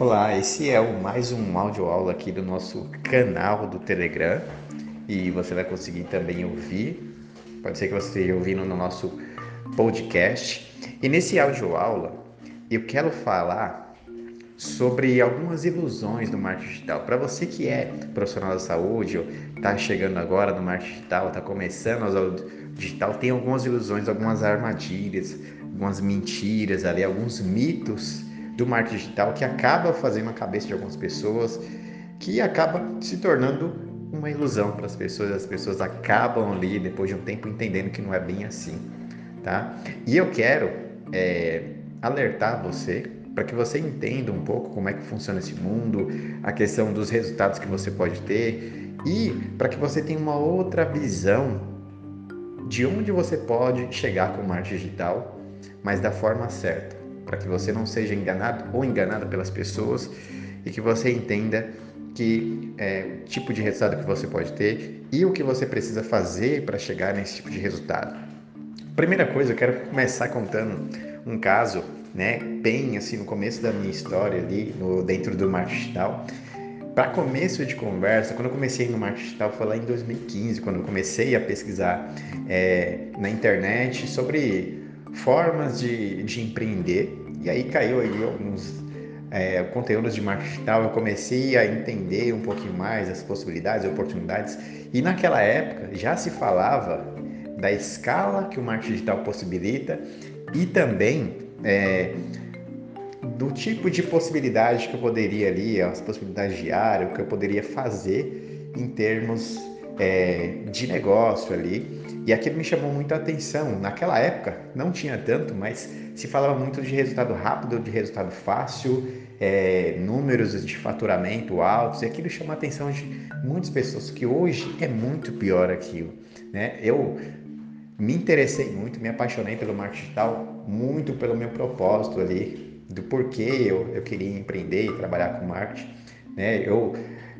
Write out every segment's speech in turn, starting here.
Olá, esse é o mais um áudio aula aqui do nosso canal do Telegram e você vai conseguir também ouvir. Pode ser que você esteja ouvindo no nosso podcast. E nesse áudio aula eu quero falar sobre algumas ilusões do marketing digital. Para você que é profissional da saúde ou está chegando agora no marketing digital, está começando a digital, tem algumas ilusões, algumas armadilhas, algumas mentiras ali, alguns mitos do marketing digital que acaba fazendo a cabeça de algumas pessoas, que acaba se tornando uma ilusão para as pessoas. As pessoas acabam ali, depois de um tempo, entendendo que não é bem assim, tá? E eu quero é, alertar você para que você entenda um pouco como é que funciona esse mundo, a questão dos resultados que você pode ter e para que você tenha uma outra visão de onde você pode chegar com o marketing digital, mas da forma certa para que você não seja enganado ou enganada pelas pessoas e que você entenda que é, o tipo de resultado que você pode ter e o que você precisa fazer para chegar nesse tipo de resultado. Primeira coisa, eu quero começar contando um caso, né, bem assim no começo da minha história ali, no, dentro do marketing digital. Para começo de conversa, quando eu comecei no marketing digital foi lá em 2015, quando eu comecei a pesquisar é, na internet sobre formas de, de empreender e aí caiu aí alguns é, conteúdos de marketing digital, eu comecei a entender um pouquinho mais as possibilidades, oportunidades. E naquela época já se falava da escala que o marketing digital possibilita e também é, do tipo de possibilidade que eu poderia ali, as possibilidades diárias, o que eu poderia fazer em termos é, de negócio ali. E aquilo me chamou muito a atenção. Naquela época não tinha tanto, mas se falava muito de resultado rápido, de resultado fácil, é, números de faturamento altos, e aquilo chamou a atenção de muitas pessoas, que hoje é muito pior aquilo. Né? Eu me interessei muito, me apaixonei pelo marketing digital, muito pelo meu propósito ali, do porquê eu, eu queria empreender e trabalhar com marketing. Né? Eu,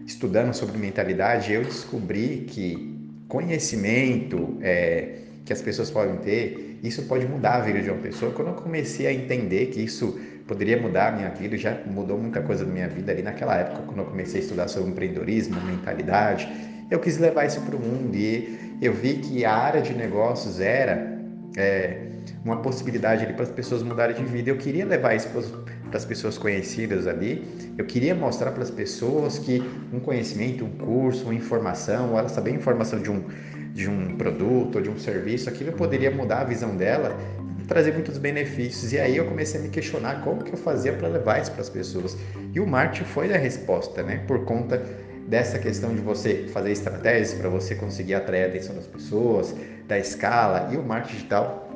estudando sobre mentalidade, eu descobri que conhecimento é, que as pessoas podem ter, isso pode mudar a vida de uma pessoa. Quando eu comecei a entender que isso poderia mudar a minha vida, já mudou muita coisa na minha vida ali naquela época, quando eu comecei a estudar sobre empreendedorismo, mentalidade, eu quis levar isso para o mundo e eu vi que a área de negócios era é, uma possibilidade ali para as pessoas mudarem de vida. Eu queria levar isso para as pessoas conhecidas ali. Eu queria mostrar para as pessoas que um conhecimento, um curso, uma informação, ou ela saber a informação de um, de um produto ou de um serviço, aquilo poderia mudar a visão dela e trazer muitos benefícios. E aí eu comecei a me questionar como que eu fazia para levar isso para as pessoas. E o marketing foi a resposta, né? Por conta dessa questão de você fazer estratégias para você conseguir atrair a atenção das pessoas, da escala e o marketing digital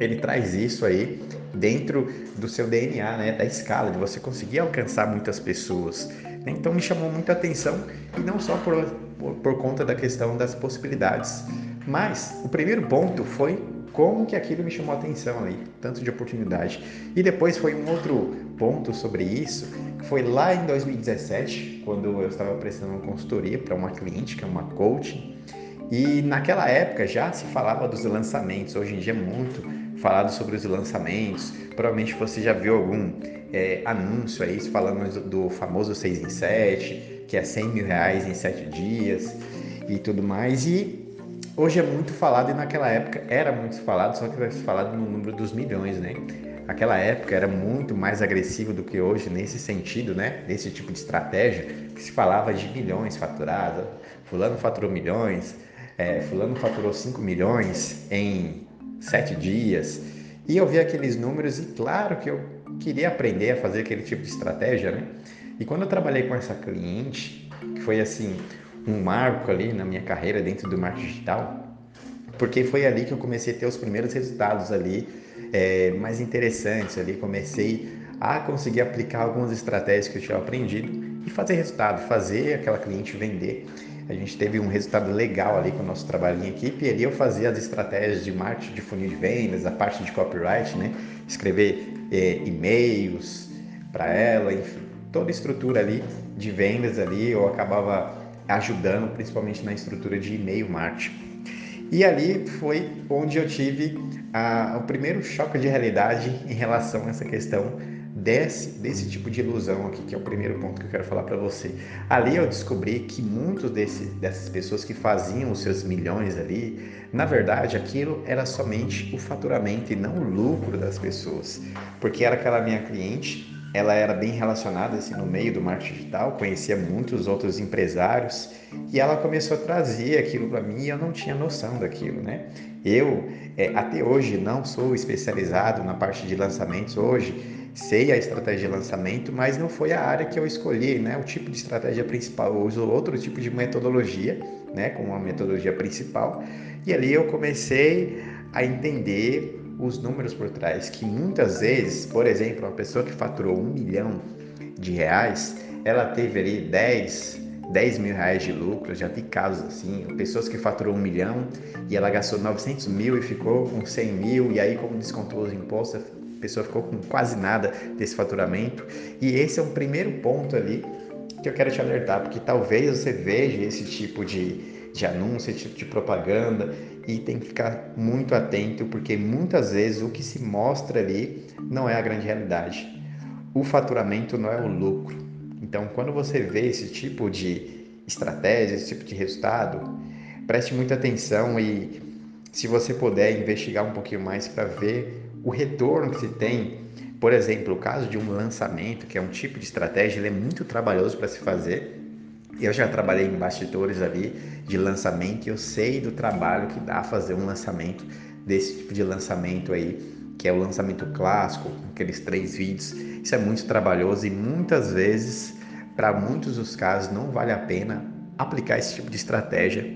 ele traz isso aí dentro do seu DNA, né, da escala, de você conseguir alcançar muitas pessoas. Então me chamou muita atenção e não só por, por, por conta da questão das possibilidades, mas o primeiro ponto foi como que aquilo me chamou a atenção ali, tanto de oportunidade. E depois foi um outro ponto sobre isso, que foi lá em 2017, quando eu estava prestando uma consultoria para uma cliente, que é uma coaching, e naquela época já se falava dos lançamentos, hoje em dia é muito falado sobre os lançamentos. Provavelmente você já viu algum é, anúncio aí falando do famoso 6 em 7, que é 100 mil reais em 7 dias e tudo mais. E hoje é muito falado e naquela época era muito falado, só que era falado no número dos milhões, né? Aquela época era muito mais agressivo do que hoje nesse sentido, né? Nesse tipo de estratégia que se falava de milhões faturados, fulano faturou milhões, é, fulano faturou 5 milhões em 7 dias. E eu vi aqueles números e claro que eu queria aprender a fazer aquele tipo de estratégia, né? E quando eu trabalhei com essa cliente, que foi assim um marco ali na minha carreira dentro do marketing digital, porque foi ali que eu comecei a ter os primeiros resultados ali é, mais interessantes ali, comecei a conseguir aplicar algumas estratégias que eu tinha aprendido e fazer resultado, fazer aquela cliente vender a gente teve um resultado legal ali com o nosso trabalho em equipe e ali eu fazia as estratégias de marketing de funil de vendas, a parte de copyright, né? Escrever é, e-mails para ela, enfim, toda a estrutura ali de vendas ali eu acabava ajudando principalmente na estrutura de e-mail marketing. E ali foi onde eu tive a, o primeiro choque de realidade em relação a essa questão desse, desse tipo de ilusão aqui, que é o primeiro ponto que eu quero falar para você. Ali eu descobri que muitos dessas pessoas que faziam os seus milhões ali, na verdade aquilo era somente o faturamento e não o lucro das pessoas. Porque era aquela minha cliente, ela era bem relacionada assim, no meio do marketing digital, conhecia muitos outros empresários e ela começou a trazer aquilo para mim e eu não tinha noção daquilo, né? Eu, é, até hoje, não sou especializado na parte de lançamentos hoje, sei a estratégia de lançamento, mas não foi a área que eu escolhi, né? O tipo de estratégia principal, eu uso outro tipo de metodologia, né? Como uma metodologia principal. E ali eu comecei a entender os números por trás, que muitas vezes, por exemplo, uma pessoa que faturou um milhão de reais, ela teve ali 10, 10 mil reais de lucro, já vi casos assim, pessoas que faturou um milhão e ela gastou 900 mil e ficou com 100 mil, e aí como descontou os impostos, a pessoa ficou com quase nada desse faturamento. E esse é um primeiro ponto ali que eu quero te alertar, porque talvez você veja esse tipo de, de anúncio, esse tipo de propaganda e tem que ficar muito atento, porque muitas vezes o que se mostra ali não é a grande realidade. O faturamento não é o lucro. Então, quando você vê esse tipo de estratégia, esse tipo de resultado, preste muita atenção e se você puder investigar um pouquinho mais para ver o retorno que se tem, por exemplo, o caso de um lançamento, que é um tipo de estratégia, ele é muito trabalhoso para se fazer. Eu já trabalhei em bastidores ali de lançamento e eu sei do trabalho que dá fazer um lançamento desse tipo de lançamento aí, que é o lançamento clássico, aqueles três vídeos. Isso é muito trabalhoso e muitas vezes, para muitos dos casos, não vale a pena aplicar esse tipo de estratégia,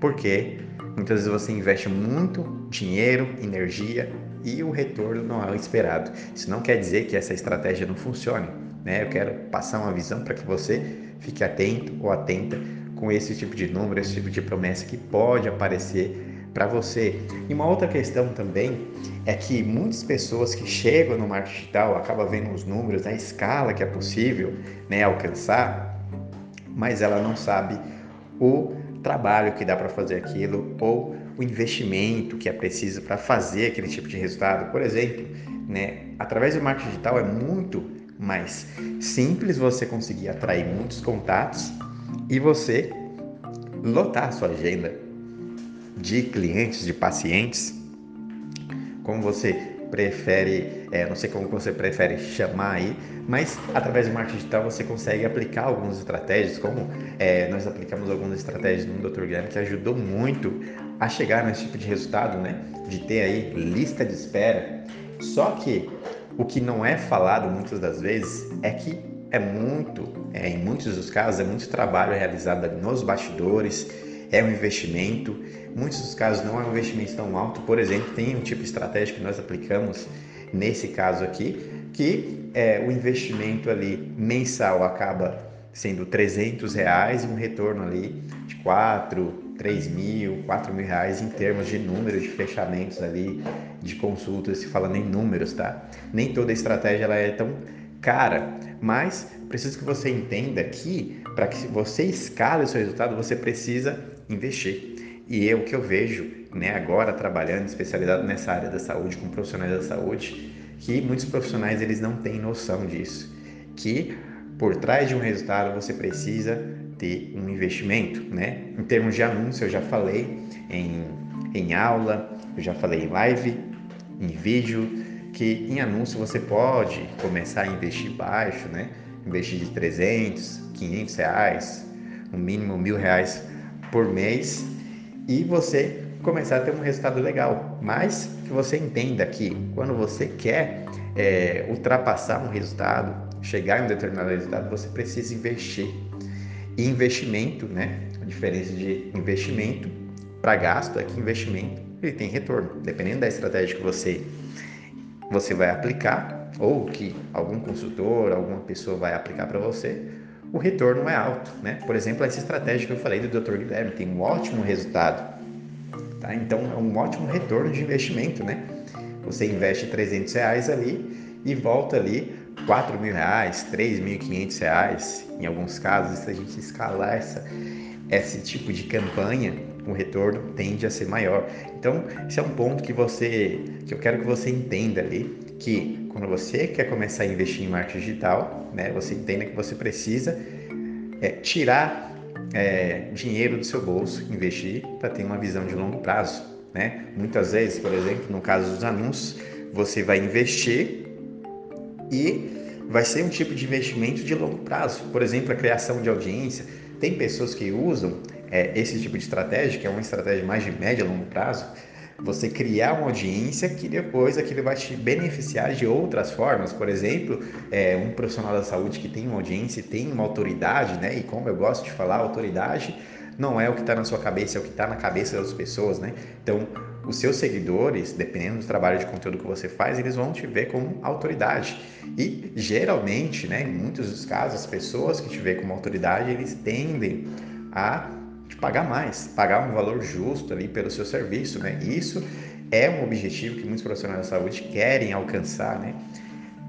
porque muitas vezes você investe muito dinheiro, energia e o retorno não é o esperado. Isso não quer dizer que essa estratégia não funcione. Né? Eu quero passar uma visão para que você fique atento ou atenta com esse tipo de número, esse tipo de promessa que pode aparecer para você. E uma outra questão também é que muitas pessoas que chegam no marketing digital acabam vendo os números, a escala que é possível né, alcançar, mas ela não sabe o trabalho que dá para fazer aquilo ou o investimento que é preciso para fazer aquele tipo de resultado. Por exemplo, né, através do marketing digital é muito mais simples você conseguir atrair muitos contatos e você lotar a sua agenda de clientes, de pacientes, como você prefere, é, não sei como você prefere chamar aí, mas através do marketing digital você consegue aplicar algumas estratégias, como é, nós aplicamos algumas estratégias no Dr. Guilherme que ajudou muito a chegar nesse tipo de resultado, né? De ter aí lista de espera. Só que o que não é falado muitas das vezes é que é muito, é, em muitos dos casos, é muito trabalho realizado nos bastidores, é um investimento. Muitos dos casos não é um investimento tão alto. Por exemplo, tem um tipo de estratégia que nós aplicamos nesse caso aqui, que é, o investimento ali mensal acaba sendo 300 reais e um retorno ali de 4, 3 mil, 4 mil reais em termos de número de fechamentos ali, de consultas, se falando em números, tá? Nem toda estratégia ela é tão cara, mas preciso que você entenda que para que você escale o seu resultado, você precisa investir. E é o que eu vejo, né, agora trabalhando especializado nessa área da saúde com profissionais da saúde, que muitos profissionais eles não têm noção disso, que por trás de um resultado você precisa ter um investimento, né? Em termos de anúncio, eu já falei em, em aula, eu já falei em live, em vídeo, que em anúncio você pode começar a investir baixo, né? Investir de 300, 500 reais, no mínimo mil reais por mês e você começar a ter um resultado legal. Mas que você entenda que quando você quer é, ultrapassar um resultado, chegar em um determinado resultado, você precisa investir. E investimento, né? A diferença de investimento para gasto é que investimento ele tem retorno. Dependendo da estratégia que você você vai aplicar ou que algum consultor, alguma pessoa vai aplicar para você, o retorno é alto, né? Por exemplo, essa estratégia que eu falei do Dr. Guilherme tem um ótimo resultado, tá? Então é um ótimo retorno de investimento, né? Você investe 300 reais ali e volta ali 4 mil reais, 3.500 reais, em alguns casos, se a gente escalar essa, esse tipo de campanha, o retorno tende a ser maior. Então, esse é um ponto que você, que eu quero que você entenda ali, que quando você quer começar a investir em marketing digital, né, você entenda que você precisa é, tirar é, dinheiro do seu bolso, investir para ter uma visão de longo prazo. Né? Muitas vezes, por exemplo, no caso dos anúncios, você vai investir e vai ser um tipo de investimento de longo prazo. Por exemplo, a criação de audiência. Tem pessoas que usam é, esse tipo de estratégia, que é uma estratégia mais de médio a longo prazo, você criar uma audiência que depois aquilo vai te beneficiar de outras formas. Por exemplo, é, um profissional da saúde que tem uma audiência, tem uma autoridade, né? E como eu gosto de falar, autoridade não é o que está na sua cabeça, é o que está na cabeça das pessoas, né? Então, os seus seguidores, dependendo do trabalho de conteúdo que você faz, eles vão te ver como autoridade. E geralmente, né, em muitos dos casos, as pessoas que te veem como autoridade, eles tendem a te pagar mais, pagar um valor justo ali pelo seu serviço, né? Isso é um objetivo que muitos profissionais da saúde querem alcançar, né?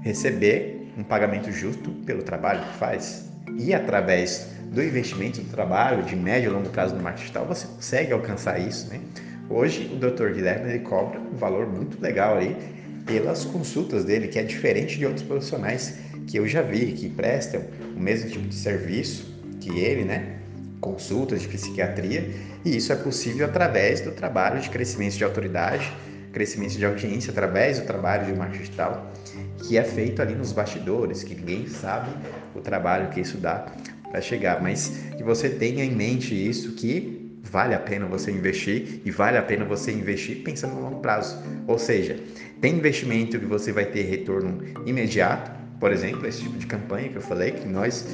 Receber um pagamento justo pelo trabalho que faz. E através do investimento do trabalho de médio e longo prazo no marketing digital, você consegue alcançar isso, né? Hoje o Dr. Guilherme ele cobra um valor muito legal aí pelas consultas dele, que é diferente de outros profissionais que eu já vi, que prestam o mesmo tipo de serviço que ele, né? Consultas de psiquiatria, e isso é possível através do trabalho de crescimento de autoridade, crescimento de audiência, através do trabalho de marketing digital, que é feito ali nos bastidores, que ninguém sabe o trabalho que isso dá para chegar, mas que você tenha em mente isso que vale a pena você investir e vale a pena você investir pensando no longo prazo. Ou seja, tem investimento que você vai ter retorno imediato, por exemplo, esse tipo de campanha que eu falei, que nós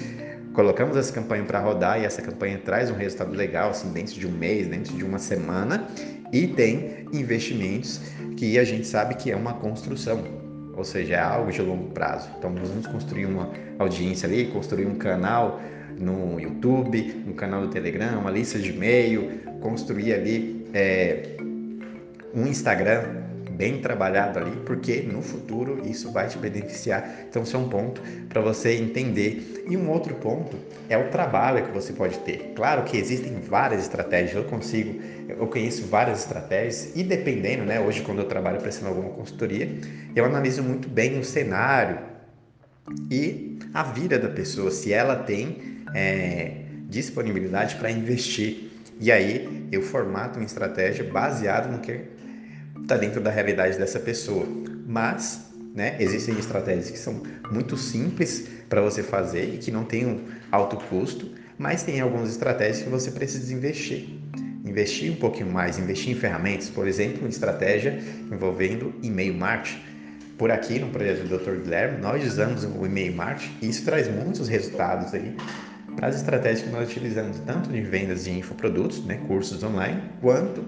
colocamos essa campanha para rodar e essa campanha traz um resultado legal, assim, dentro de um mês, dentro de uma semana, e tem investimentos que a gente sabe que é uma construção, ou seja, é algo de longo prazo. Então, nós vamos construir uma audiência ali, construir um canal no YouTube, um canal do Telegram, uma lista de e-mail, construir ali é, um Instagram bem trabalhado ali, porque no futuro isso vai te beneficiar. Então, isso é um ponto para você entender. E um outro ponto é o trabalho que você pode ter. Claro que existem várias estratégias, eu consigo, eu conheço várias estratégias e dependendo, né, hoje quando eu trabalho prestando alguma consultoria, eu analiso muito bem o cenário e a vida da pessoa, se ela tem é, disponibilidade para investir. E aí eu formato uma estratégia baseado no que está dentro da realidade dessa pessoa. Mas, né, existem estratégias que são muito simples para você fazer e que não tem um alto custo, mas tem algumas estratégias que você precisa investir. Investir um pouquinho mais, investir em ferramentas, por exemplo, uma estratégia envolvendo e-mail marketing. Por aqui no projeto do Dr. Guilherme, nós usamos o e-mail marketing e isso traz muitos resultados aí para as estratégias que nós utilizamos, tanto de vendas de infoprodutos, né, cursos online, quanto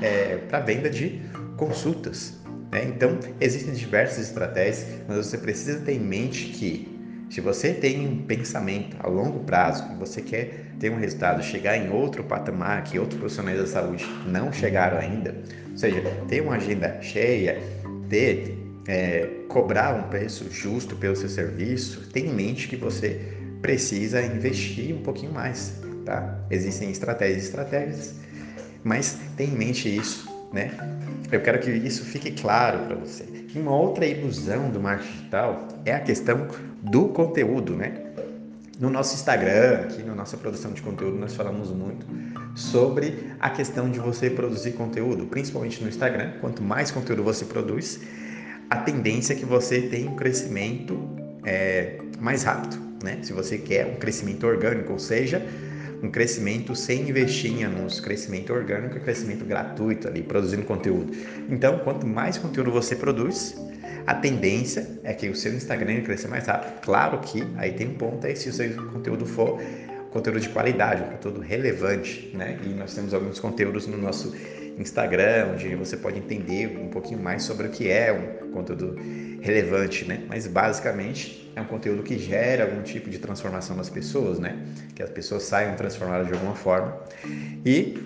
é, para venda de consultas. Né? Então, existem diversas estratégias, mas você precisa ter em mente que se você tem um pensamento a longo prazo e você quer ter um resultado, chegar em outro patamar que outros profissionais da saúde não chegaram ainda, ou seja, ter uma agenda cheia, ter, é, cobrar um preço justo pelo seu serviço, tenha em mente que você precisa investir um pouquinho mais, tá? Existem estratégias e estratégias, mas tenha em mente isso né? Eu quero que isso fique claro para você. Uma outra ilusão do marketing digital é a questão do conteúdo, né? No nosso Instagram, aqui na nossa produção de conteúdo, nós falamos muito sobre a questão de você produzir conteúdo, principalmente no Instagram. Quanto mais conteúdo você produz, a tendência é que você tenha um crescimento é, mais rápido, né? Se você quer um crescimento orgânico, ou seja, um crescimento sem investir em anúncios, crescimento orgânico e crescimento gratuito ali, produzindo conteúdo. Então, quanto mais conteúdo você produz, a tendência é que o seu Instagram cresça mais rápido. Claro que aí tem um ponto aí se o seu conteúdo for conteúdo de qualidade, um conteúdo relevante, né? E nós temos alguns conteúdos no nosso Instagram, onde você pode entender um pouquinho mais sobre o que é um conteúdo relevante, né? Mas basicamente é um conteúdo que gera algum tipo de transformação nas pessoas, né? Que as pessoas saiam transformadas de alguma forma. E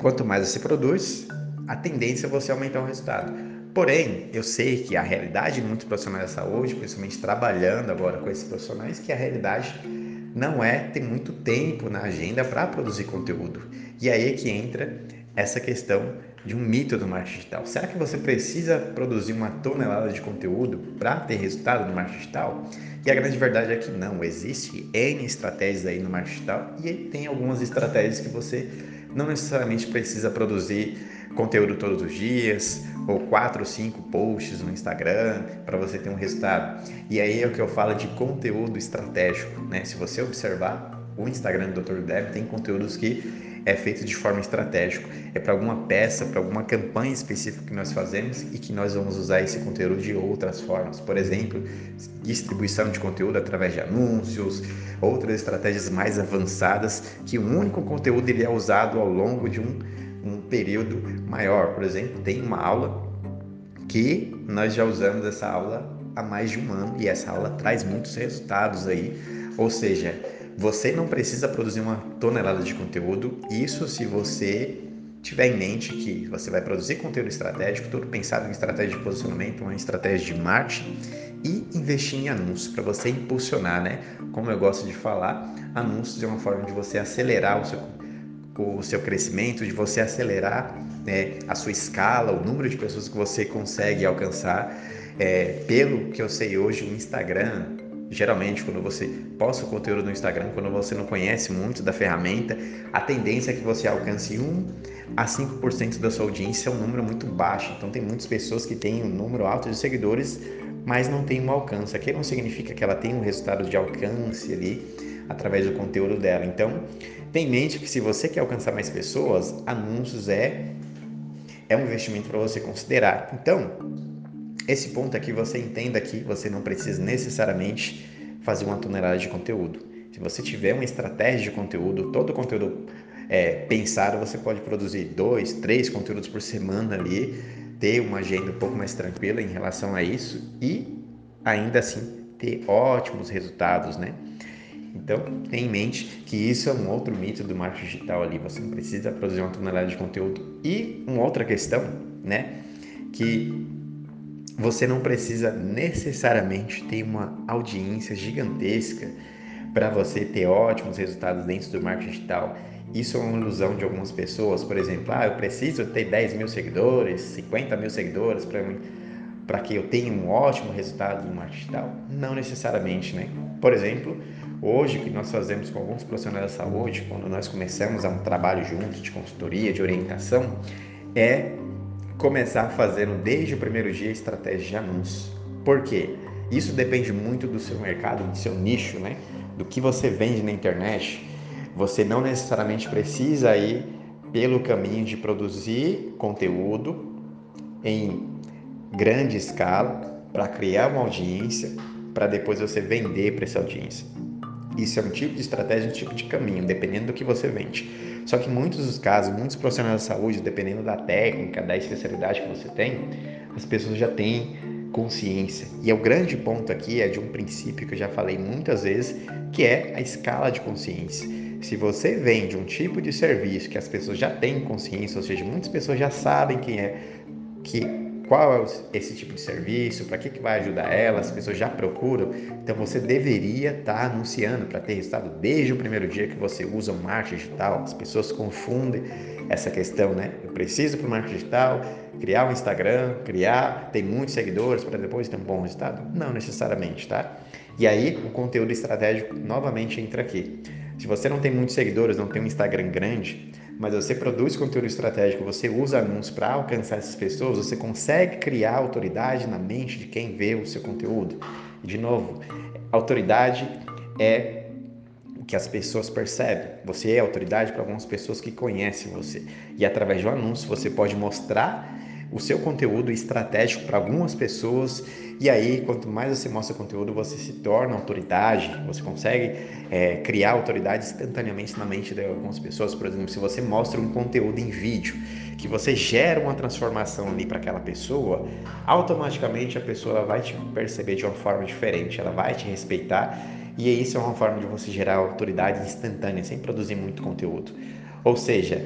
quanto mais você produz, a tendência é você aumentar o resultado. Porém, eu sei que a realidade de muitos profissionais da saúde, principalmente trabalhando agora com esses profissionais, que a realidade não é ter muito tempo na agenda para produzir conteúdo. E aí é que entra essa questão de um mito do marketing digital. Será que você precisa produzir uma tonelada de conteúdo para ter resultado no marketing digital? E a grande verdade é que não, existe N estratégias aí no marketing digital e tem algumas estratégias que você não necessariamente precisa produzir conteúdo todos os dias ou quatro ou cinco posts no Instagram para você ter um resultado. E aí é o que eu falo de conteúdo estratégico, né? Se você observar o Instagram do Dr. Deb tem conteúdos que é feito de forma estratégica. É para alguma peça, para alguma campanha específica que nós fazemos e que nós vamos usar esse conteúdo de outras formas. Por exemplo, distribuição de conteúdo através de anúncios, outras estratégias mais avançadas que um único conteúdo ele é usado ao longo de um, um período maior. Por exemplo, tem uma aula que nós já usamos essa aula há mais de um ano e essa aula traz muitos resultados aí. Ou seja, você não precisa produzir uma tonelada de conteúdo, isso se você tiver em mente que você vai produzir conteúdo estratégico, tudo pensado em estratégia de posicionamento, uma estratégia de marketing e investir em anúncios para você impulsionar, né? Como eu gosto de falar, anúncios é uma forma de você acelerar o seu, o seu crescimento, de você acelerar né, a sua escala, o número de pessoas que você consegue alcançar. É, pelo que eu sei hoje, o Instagram Geralmente, quando você posta o conteúdo no Instagram, quando você não conhece muito da ferramenta, a tendência é que você alcance 1 a 5% da sua audiência, é um número muito baixo. Então, tem muitas pessoas que têm um número alto de seguidores, mas não tem um alcance. Aqui não significa que ela tem um resultado de alcance ali através do conteúdo dela. Então, tem em mente que se você quer alcançar mais pessoas, anúncios é, é um investimento para você considerar. Então, esse ponto aqui você entenda que você não precisa necessariamente fazer uma tonelada de conteúdo. Se você tiver uma estratégia de conteúdo, todo o conteúdo é, pensado, você pode produzir dois, três conteúdos por semana ali, ter uma agenda um pouco mais tranquila em relação a isso e ainda assim ter ótimos resultados, né? Então, tenha em mente que isso é um outro mito do marketing digital ali. Você não precisa produzir uma tonelada de conteúdo. E uma outra questão, né? Que você não precisa necessariamente ter uma audiência gigantesca para você ter ótimos resultados dentro do marketing digital. Isso é uma ilusão de algumas pessoas. Por exemplo, ah, eu preciso ter 10 mil seguidores, 50 mil seguidores para que eu tenha um ótimo resultado no marketing digital. Não necessariamente, né? Por exemplo, hoje que nós fazemos com alguns profissionais da saúde, quando nós começamos a um trabalho juntos de consultoria, de orientação, é começar fazendo desde o primeiro dia estratégia de anúncio. Por quê? Isso depende muito do seu mercado, do seu nicho, né? Do que você vende na internet. Você não necessariamente precisa ir pelo caminho de produzir conteúdo em grande escala para criar uma audiência, para depois você vender para essa audiência. Isso é um tipo de estratégia, um tipo de caminho, dependendo do que você vende. Só que em muitos dos casos, muitos profissionais da saúde, dependendo da técnica, da especialidade que você tem, as pessoas já têm consciência. E é o grande ponto aqui é de um princípio que eu já falei muitas vezes, que é a escala de consciência. Se você vende um tipo de serviço que as pessoas já têm consciência, ou seja, muitas pessoas já sabem quem é que qual é esse tipo de serviço, para que, que vai ajudar ela, as pessoas já procuram, então você deveria estar tá anunciando para ter resultado desde o primeiro dia que você usa o marketing digital. As pessoas confundem essa questão, né? Eu preciso para o marketing digital criar um Instagram, criar, ter muitos seguidores para depois ter um bom resultado? Não necessariamente, tá? E aí o conteúdo estratégico novamente entra aqui. Se você não tem muitos seguidores, não tem um Instagram grande, mas você produz conteúdo estratégico, você usa anúncios para alcançar essas pessoas, você consegue criar autoridade na mente de quem vê o seu conteúdo. De novo, autoridade é o que as pessoas percebem. Você é autoridade para algumas pessoas que conhecem você. E através de um anúncio você pode mostrar o seu conteúdo estratégico para algumas pessoas. E aí quanto mais você mostra conteúdo você se torna autoridade. Você consegue é, criar autoridade instantaneamente na mente de algumas pessoas. Por exemplo se você mostra um conteúdo em vídeo que você gera uma transformação ali para aquela pessoa automaticamente a pessoa vai te perceber de uma forma diferente. Ela vai te respeitar. E isso é uma forma de você gerar autoridade instantânea sem produzir muito conteúdo. Ou seja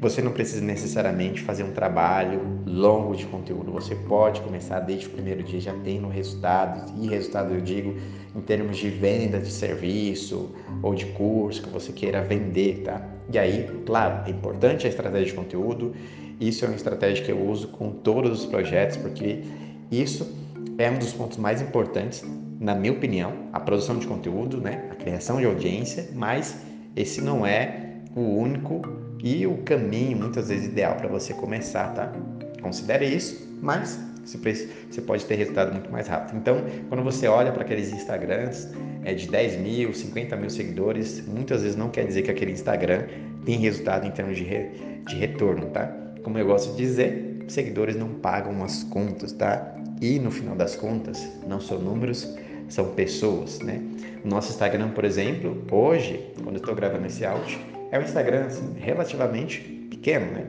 Você não precisa necessariamente fazer um trabalho longo de conteúdo. Você pode começar desde o primeiro dia já tendo resultados. E resultado eu digo em termos de venda de serviço ou de curso que você queira vender, tá? E aí, claro, é importante a estratégia de conteúdo. Isso é uma estratégia que eu uso com todos os projetos, porque isso é um dos pontos mais importantes, na minha opinião, a produção de conteúdo, né? a criação de audiência, mas esse não é o único e o caminho, muitas vezes, ideal para você começar, tá? Considere isso, mas você pode ter resultado muito mais rápido. Então, quando você olha para aqueles Instagrams é, de 10 mil, 50 mil seguidores, muitas vezes não quer dizer que aquele Instagram tem resultado em termos de, re, de retorno, tá? Como eu gosto de dizer, seguidores não pagam as contas, tá? E no final das contas, não são números, são pessoas, né? O nosso Instagram, por exemplo, hoje, quando eu estou gravando esse áudio, é um Instagram assim, relativamente pequeno, né?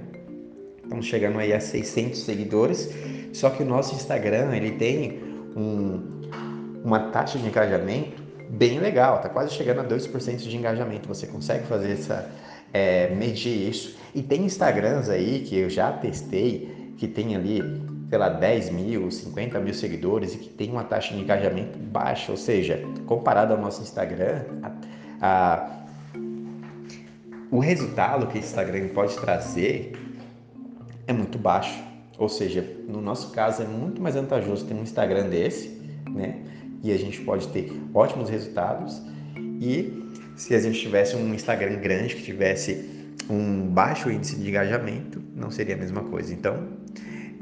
Estamos chegando aí a 600 seguidores, só que o nosso Instagram ele tem um, uma taxa de engajamento bem legal, tá quase chegando a 2% de engajamento. Você consegue fazer essa é, medir isso. E tem Instagrams aí que eu já testei que tem ali sei 10 mil, 50 mil seguidores e que tem uma taxa de engajamento baixa, ou seja, comparado ao nosso Instagram, a, a, o resultado que o Instagram pode trazer é muito baixo. Ou seja, no nosso caso é muito mais vantajoso ter um Instagram desse, né? E a gente pode ter ótimos resultados. E se a gente tivesse um Instagram grande que tivesse um baixo índice de engajamento, não seria a mesma coisa. Então,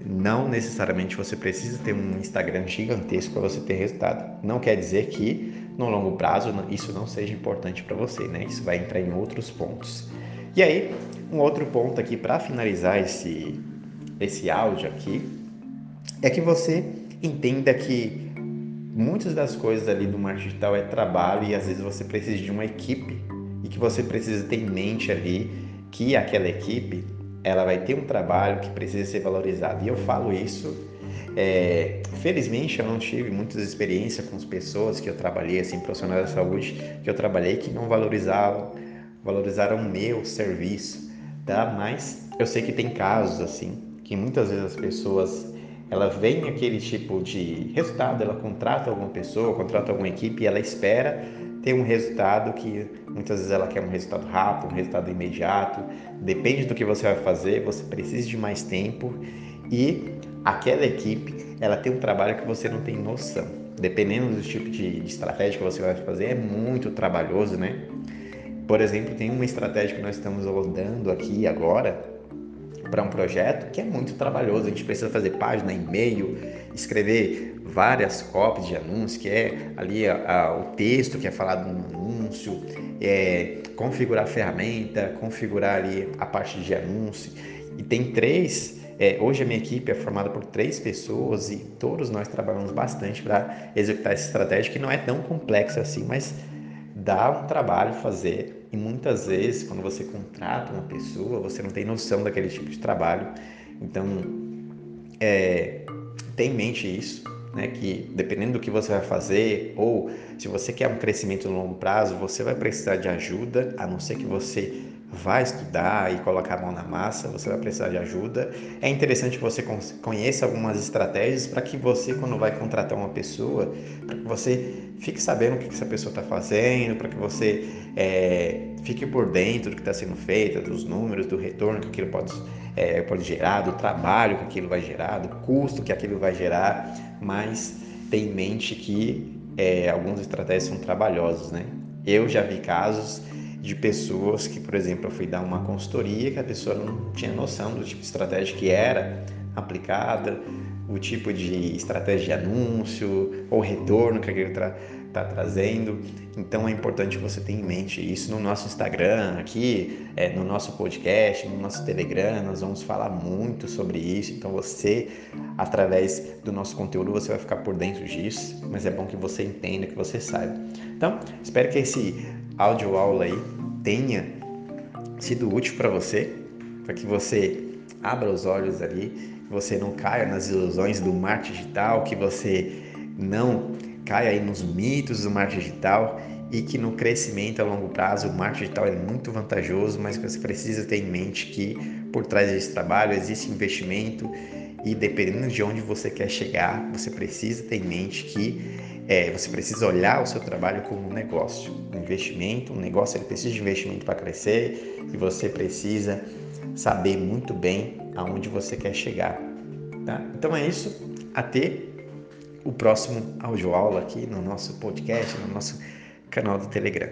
não necessariamente você precisa ter um Instagram gigantesco para você ter resultado. Não quer dizer que no longo prazo isso não seja importante para você, né? Isso vai entrar em outros pontos. E aí, um outro ponto aqui para finalizar esse esse áudio aqui é que você entenda que muitas das coisas ali do marketing digital é trabalho e às vezes você precisa de uma equipe e que você precisa ter em mente ali que aquela equipe ela vai ter um trabalho que precisa ser valorizado. E eu falo isso, é, felizmente eu não tive muitas experiências com as pessoas que eu trabalhei, assim, profissionais da saúde, que eu trabalhei que não valorizavam, valorizaram o meu serviço, tá? Mas eu sei que tem casos, assim, que muitas vezes as pessoas ela vem aquele tipo de resultado, ela contrata alguma pessoa, contrata alguma equipe e ela espera ter um resultado que muitas vezes ela quer um resultado rápido, um resultado imediato. Depende do que você vai fazer, você precisa de mais tempo e aquela equipe ela tem um trabalho que você não tem noção. Dependendo do tipo de, de estratégia que você vai fazer, é muito trabalhoso, né? Por exemplo, tem uma estratégia que nós estamos rodando aqui agora para um projeto que é muito trabalhoso. A gente precisa fazer página, e-mail, escrever várias cópias de anúncio, que é ali a, a, o texto que é falado no anúncio, é, configurar a ferramenta, configurar ali a parte de anúncio. E tem três. É, hoje a minha equipe é formada por três pessoas e todos nós trabalhamos bastante para executar essa estratégia que não é tão complexa assim, mas dá um trabalho fazer. E muitas vezes quando você contrata uma pessoa você não tem noção daquele tipo de trabalho. Então é, tem em mente isso né, que dependendo do que você vai fazer ou se você quer um crescimento no longo prazo, você vai precisar de ajuda, a não ser que você vai estudar e colocar a mão na massa, você vai precisar de ajuda. É interessante que você conheça algumas estratégias para que você, quando vai contratar uma pessoa, para que você fique sabendo o que essa pessoa está fazendo, para que você é, fique por dentro do que está sendo feito, dos números, do retorno que aquilo pode, é, pode gerar, do trabalho que aquilo vai gerar, do custo que aquilo vai gerar mas tem em mente que é, algumas estratégias são trabalhosas, né? Eu já vi casos de pessoas que, por exemplo, eu fui dar uma consultoria que a pessoa não tinha noção do tipo de estratégia que era aplicada, o tipo de estratégia de anúncio ou retorno que aquilo tra está trazendo. Então é importante que você tenha em mente isso no nosso Instagram, aqui, é, no nosso podcast, no nosso Telegram, nós vamos falar muito sobre isso. Então você, através do nosso conteúdo, você vai ficar por dentro disso, mas é bom que você entenda, que você saiba. Então, espero que esse áudio aula aí tenha sido útil para você, para que você abra os olhos ali, que você não caia nas ilusões do marketing digital, que você não caia aí nos mitos do marketing digital e que no crescimento a longo prazo o marketing digital é muito vantajoso, mas você precisa ter em mente que por trás desse trabalho existe investimento e dependendo de onde você quer chegar, você precisa ter em mente que é, você precisa olhar o seu trabalho como um negócio, um investimento, um negócio ele precisa de investimento para crescer e você precisa saber muito bem aonde você quer chegar. Tá? Então é isso. Até o próximo aula aqui no nosso podcast, no nosso canal do Telegram.